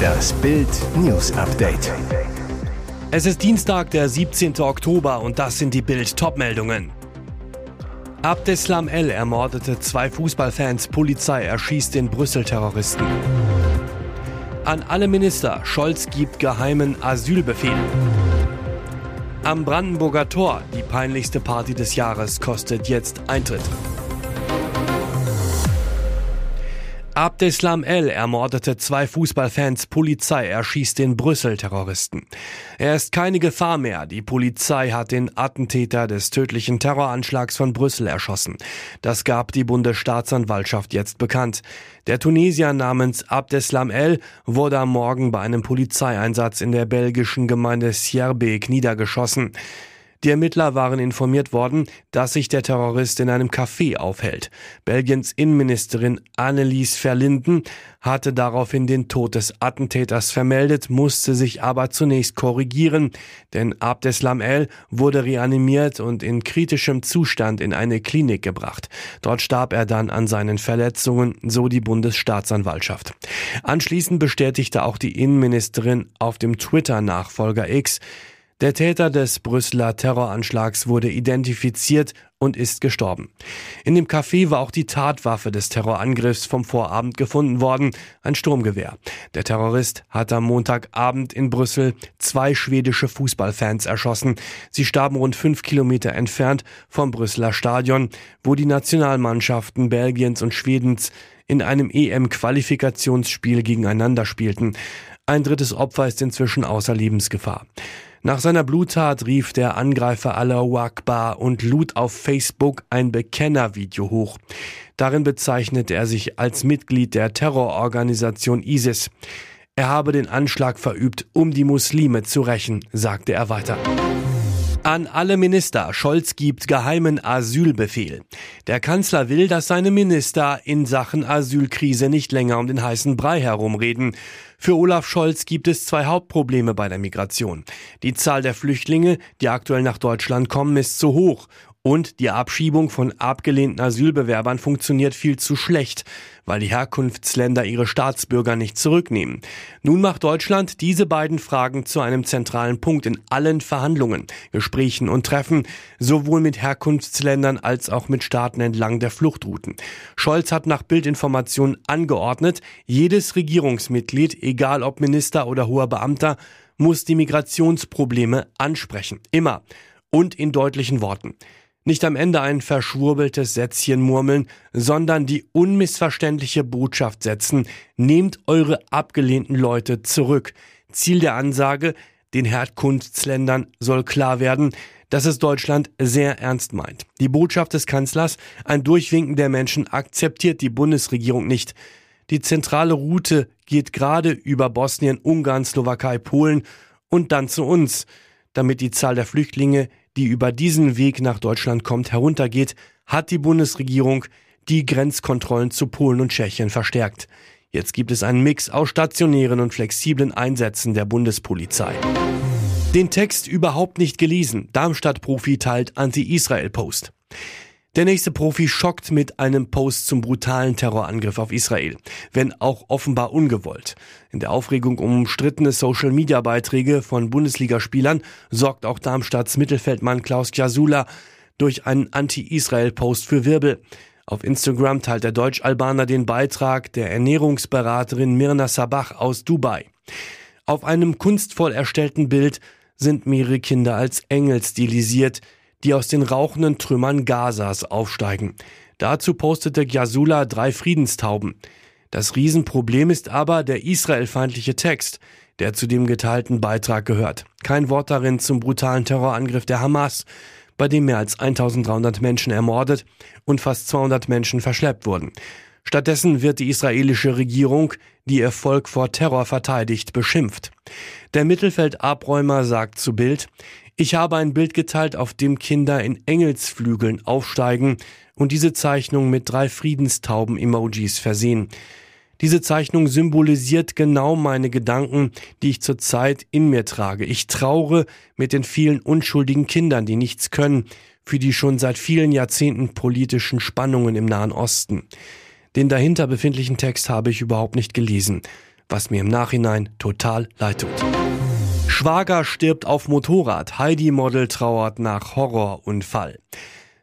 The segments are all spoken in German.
Das Bild News Update. Es ist Dienstag, der 17. Oktober und das sind die Bild Topmeldungen. Abdeslam El ermordete zwei Fußballfans, Polizei erschießt den Brüssel-Terroristen. An alle Minister, Scholz gibt geheimen Asylbefehl. Am Brandenburger Tor, die peinlichste Party des Jahres, kostet jetzt Eintritt. Abdeslam El ermordete zwei Fußballfans, Polizei erschießt den Brüssel-Terroristen. Er ist keine Gefahr mehr. Die Polizei hat den Attentäter des tödlichen Terroranschlags von Brüssel erschossen. Das gab die Bundesstaatsanwaltschaft jetzt bekannt. Der Tunesier namens Abdeslam El wurde am Morgen bei einem Polizeieinsatz in der belgischen Gemeinde Sierbeek niedergeschossen. Die Ermittler waren informiert worden, dass sich der Terrorist in einem Café aufhält. Belgiens Innenministerin Annelies Verlinden hatte daraufhin den Tod des Attentäters vermeldet, musste sich aber zunächst korrigieren, denn Abdeslam El wurde reanimiert und in kritischem Zustand in eine Klinik gebracht. Dort starb er dann an seinen Verletzungen, so die Bundesstaatsanwaltschaft. Anschließend bestätigte auch die Innenministerin auf dem Twitter-Nachfolger X, der Täter des Brüsseler Terroranschlags wurde identifiziert und ist gestorben. In dem Café war auch die Tatwaffe des Terrorangriffs vom Vorabend gefunden worden, ein Sturmgewehr. Der Terrorist hat am Montagabend in Brüssel zwei schwedische Fußballfans erschossen. Sie starben rund fünf Kilometer entfernt vom Brüsseler Stadion, wo die Nationalmannschaften Belgiens und Schwedens in einem EM-Qualifikationsspiel gegeneinander spielten. Ein drittes Opfer ist inzwischen außer Lebensgefahr. Nach seiner Bluttat rief der Angreifer Allahu Akbar und lud auf Facebook ein Bekennervideo hoch. Darin bezeichnete er sich als Mitglied der Terrororganisation ISIS. Er habe den Anschlag verübt, um die Muslime zu rächen, sagte er weiter. An alle Minister. Scholz gibt geheimen Asylbefehl. Der Kanzler will, dass seine Minister in Sachen Asylkrise nicht länger um den heißen Brei herumreden. Für Olaf Scholz gibt es zwei Hauptprobleme bei der Migration. Die Zahl der Flüchtlinge, die aktuell nach Deutschland kommen, ist zu hoch und die Abschiebung von abgelehnten Asylbewerbern funktioniert viel zu schlecht, weil die Herkunftsländer ihre Staatsbürger nicht zurücknehmen. Nun macht Deutschland diese beiden Fragen zu einem zentralen Punkt in allen Verhandlungen, Gesprächen und Treffen, sowohl mit Herkunftsländern als auch mit Staaten entlang der Fluchtrouten. Scholz hat nach Bildinformationen angeordnet, jedes Regierungsmitglied, egal ob Minister oder hoher Beamter, muss die Migrationsprobleme ansprechen. Immer. Und in deutlichen Worten. Nicht am Ende ein verschwurbeltes Sätzchen murmeln, sondern die unmissverständliche Botschaft setzen, nehmt eure abgelehnten Leute zurück. Ziel der Ansage, den Herkunftsländern soll klar werden, dass es Deutschland sehr ernst meint. Die Botschaft des Kanzlers, ein Durchwinken der Menschen, akzeptiert die Bundesregierung nicht. Die zentrale Route geht gerade über Bosnien, Ungarn, Slowakei, Polen und dann zu uns. Damit die Zahl der Flüchtlinge die über diesen Weg nach Deutschland kommt, heruntergeht, hat die Bundesregierung die Grenzkontrollen zu Polen und Tschechien verstärkt. Jetzt gibt es einen Mix aus stationären und flexiblen Einsätzen der Bundespolizei. Den Text überhaupt nicht gelesen. Darmstadt-Profi teilt Anti-Israel-Post. Der nächste Profi schockt mit einem Post zum brutalen Terrorangriff auf Israel, wenn auch offenbar ungewollt. In der Aufregung um umstrittene Social-Media-Beiträge von Bundesligaspielern sorgt auch Darmstadts Mittelfeldmann Klaus Jasula durch einen Anti-Israel-Post für Wirbel. Auf Instagram teilt der Deutsch-Albaner den Beitrag der Ernährungsberaterin Mirna Sabach aus Dubai. Auf einem kunstvoll erstellten Bild sind mehrere Kinder als Engel stilisiert, die aus den rauchenden Trümmern Gazas aufsteigen. Dazu postete Gyasula drei Friedenstauben. Das Riesenproblem ist aber der israelfeindliche Text, der zu dem geteilten Beitrag gehört. Kein Wort darin zum brutalen Terrorangriff der Hamas, bei dem mehr als 1300 Menschen ermordet und fast 200 Menschen verschleppt wurden. Stattdessen wird die israelische Regierung, die ihr Volk vor Terror verteidigt, beschimpft. Der Mittelfeldabräumer sagt zu Bild, ich habe ein Bild geteilt, auf dem Kinder in Engelsflügeln aufsteigen und diese Zeichnung mit drei Friedenstauben-Emojis versehen. Diese Zeichnung symbolisiert genau meine Gedanken, die ich zurzeit in mir trage. Ich traure mit den vielen unschuldigen Kindern, die nichts können, für die schon seit vielen Jahrzehnten politischen Spannungen im Nahen Osten. Den dahinter befindlichen Text habe ich überhaupt nicht gelesen, was mir im Nachhinein total leid tut. Schwager stirbt auf Motorrad, Heidi-Model trauert nach Horrorunfall.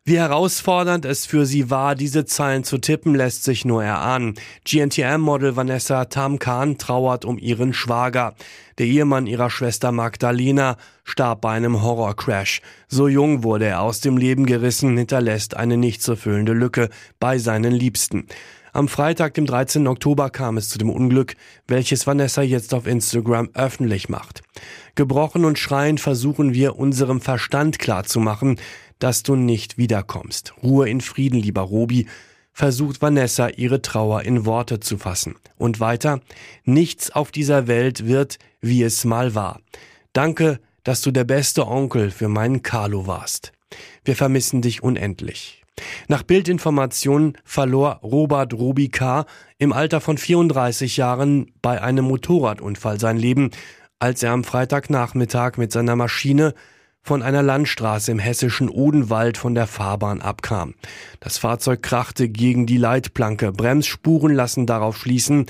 Wie herausfordernd es für sie war, diese Zeilen zu tippen, lässt sich nur erahnen. GNTM-Model Vanessa Tamkan trauert um ihren Schwager. Der Ehemann ihrer Schwester Magdalena starb bei einem Horrorcrash. So jung wurde er aus dem Leben gerissen, hinterlässt eine nicht zu füllende Lücke bei seinen Liebsten. Am Freitag, dem 13. Oktober, kam es zu dem Unglück, welches Vanessa jetzt auf Instagram öffentlich macht. Gebrochen und schreiend versuchen wir unserem Verstand klarzumachen, dass du nicht wiederkommst. Ruhe in Frieden, lieber Robi, versucht Vanessa ihre Trauer in Worte zu fassen. Und weiter, nichts auf dieser Welt wird, wie es mal war. Danke, dass du der beste Onkel für meinen Carlo warst. Wir vermissen dich unendlich. Nach Bildinformationen verlor Robert Robi K. im Alter von 34 Jahren bei einem Motorradunfall sein Leben, als er am Freitagnachmittag mit seiner Maschine von einer Landstraße im hessischen Odenwald von der Fahrbahn abkam. Das Fahrzeug krachte gegen die Leitplanke. Bremsspuren lassen darauf schließen,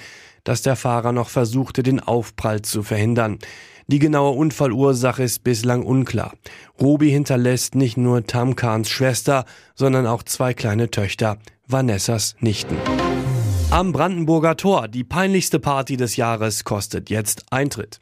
dass der Fahrer noch versuchte, den Aufprall zu verhindern. Die genaue Unfallursache ist bislang unklar. Robi hinterlässt nicht nur Tamkans Schwester, sondern auch zwei kleine Töchter, Vanessas Nichten. Am Brandenburger Tor, die peinlichste Party des Jahres, kostet jetzt Eintritt.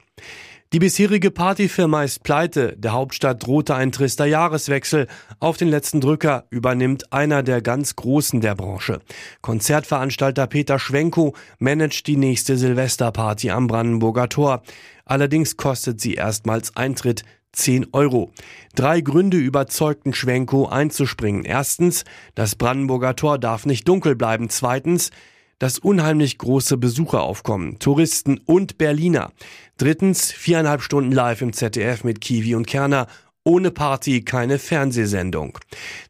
Die bisherige Partyfirma ist pleite, der Hauptstadt drohte ein trister Jahreswechsel. Auf den letzten Drücker übernimmt einer der ganz Großen der Branche. Konzertveranstalter Peter Schwenko managt die nächste Silvesterparty am Brandenburger Tor. Allerdings kostet sie erstmals Eintritt 10 Euro. Drei Gründe überzeugten Schwenko einzuspringen. Erstens, das Brandenburger Tor darf nicht dunkel bleiben. Zweitens, das unheimlich große Besucheraufkommen, Touristen und Berliner. Drittens, viereinhalb Stunden live im ZDF mit Kiwi und Kerner. Ohne Party keine Fernsehsendung.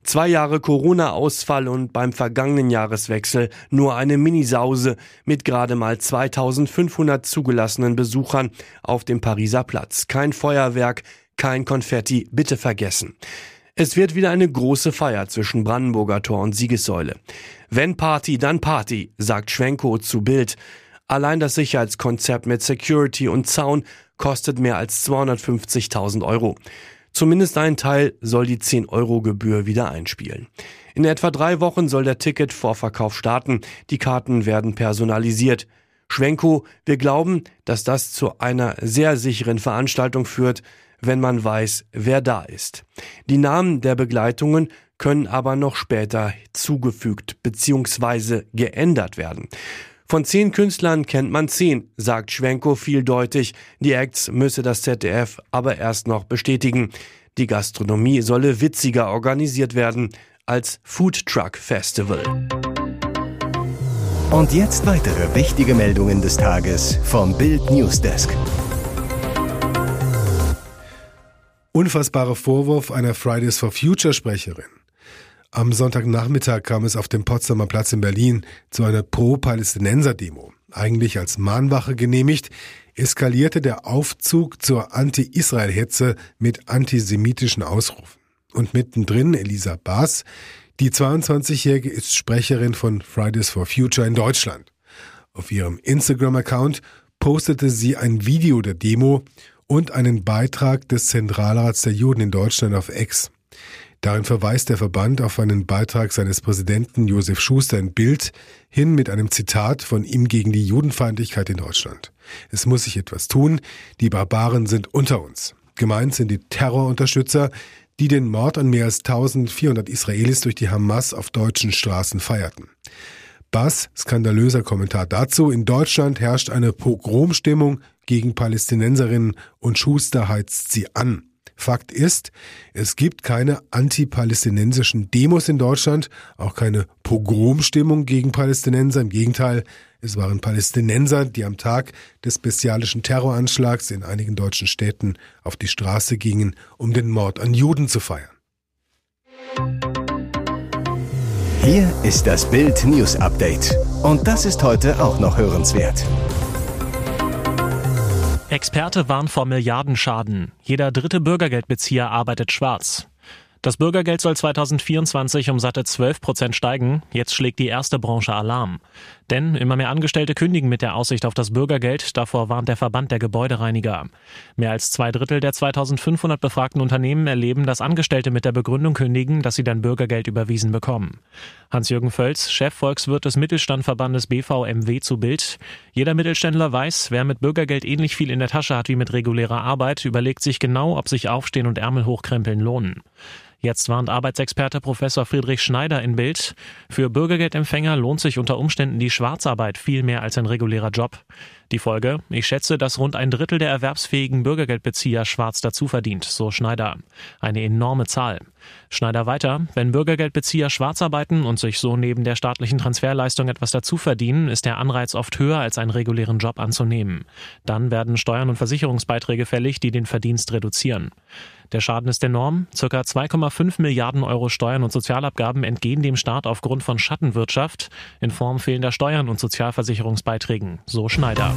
Zwei Jahre Corona-Ausfall und beim vergangenen Jahreswechsel nur eine Minisause mit gerade mal 2500 zugelassenen Besuchern auf dem Pariser Platz. Kein Feuerwerk, kein Konfetti, bitte vergessen. Es wird wieder eine große Feier zwischen Brandenburger Tor und Siegessäule. Wenn Party, dann Party, sagt Schwenko zu Bild. Allein das Sicherheitskonzept mit Security und Zaun kostet mehr als 250.000 Euro. Zumindest ein Teil soll die 10-Euro-Gebühr wieder einspielen. In etwa drei Wochen soll der Ticketvorverkauf starten. Die Karten werden personalisiert. Schwenko, wir glauben, dass das zu einer sehr sicheren Veranstaltung führt, wenn man weiß, wer da ist. Die Namen der Begleitungen können aber noch später zugefügt bzw. geändert werden. Von zehn Künstlern kennt man zehn, sagt Schwenko vieldeutig. Die Acts müsse das ZDF aber erst noch bestätigen. Die Gastronomie solle witziger organisiert werden als Food Truck Festival. Und jetzt weitere wichtige Meldungen des Tages vom Bild Newsdesk. Unfassbarer Vorwurf einer Fridays for Future Sprecherin. Am Sonntagnachmittag kam es auf dem Potsdamer Platz in Berlin zu einer Pro-Palästinenser-Demo. Eigentlich als Mahnwache genehmigt, eskalierte der Aufzug zur Anti-Israel-Hetze mit antisemitischen Ausrufen. Und mittendrin Elisa Baas, die 22-Jährige ist Sprecherin von Fridays for Future in Deutschland. Auf ihrem Instagram-Account postete sie ein Video der Demo und einen Beitrag des Zentralrats der Juden in Deutschland auf Ex. Darin verweist der Verband auf einen Beitrag seines Präsidenten Josef Schuster in Bild hin mit einem Zitat von ihm gegen die Judenfeindlichkeit in Deutschland. Es muss sich etwas tun, die Barbaren sind unter uns. Gemeint sind die Terrorunterstützer, die den Mord an mehr als 1400 Israelis durch die Hamas auf deutschen Straßen feierten. Bass, skandalöser Kommentar dazu, in Deutschland herrscht eine Pogromstimmung gegen Palästinenserinnen und Schuster heizt sie an. Fakt ist, es gibt keine antipalästinensischen Demos in Deutschland, auch keine Pogromstimmung gegen Palästinenser. Im Gegenteil, es waren Palästinenser, die am Tag des bestialischen Terroranschlags in einigen deutschen Städten auf die Straße gingen, um den Mord an Juden zu feiern. Hier ist das Bild News Update. Und das ist heute auch noch hörenswert. Experte warnt vor Milliardenschaden. Jeder dritte Bürgergeldbezieher arbeitet schwarz. Das Bürgergeld soll 2024 um satte 12 Prozent steigen. Jetzt schlägt die erste Branche Alarm. Denn immer mehr Angestellte kündigen mit der Aussicht auf das Bürgergeld. Davor warnt der Verband der Gebäudereiniger. Mehr als zwei Drittel der 2500 befragten Unternehmen erleben, dass Angestellte mit der Begründung kündigen, dass sie dann Bürgergeld überwiesen bekommen. Hans-Jürgen Völz, Chef Volkswirt des Mittelstandverbandes BVMW zu Bild. Jeder Mittelständler weiß, wer mit Bürgergeld ähnlich viel in der Tasche hat wie mit regulärer Arbeit, überlegt sich genau, ob sich Aufstehen und Ärmel hochkrempeln lohnen. Jetzt warnt Arbeitsexperte Professor Friedrich Schneider in Bild. Für Bürgergeldempfänger lohnt sich unter Umständen die Schwarzarbeit viel mehr als ein regulärer Job. Die Folge? Ich schätze, dass rund ein Drittel der erwerbsfähigen Bürgergeldbezieher schwarz dazu verdient, so Schneider. Eine enorme Zahl. Schneider weiter, wenn Bürgergeldbezieher schwarz arbeiten und sich so neben der staatlichen Transferleistung etwas dazu verdienen, ist der Anreiz oft höher als einen regulären Job anzunehmen. Dann werden Steuern und Versicherungsbeiträge fällig, die den Verdienst reduzieren. Der Schaden ist enorm. Circa 2,5 Milliarden Euro Steuern und Sozialabgaben entgehen dem Staat aufgrund von Schattenwirtschaft in Form fehlender Steuern und Sozialversicherungsbeiträgen, so Schneider.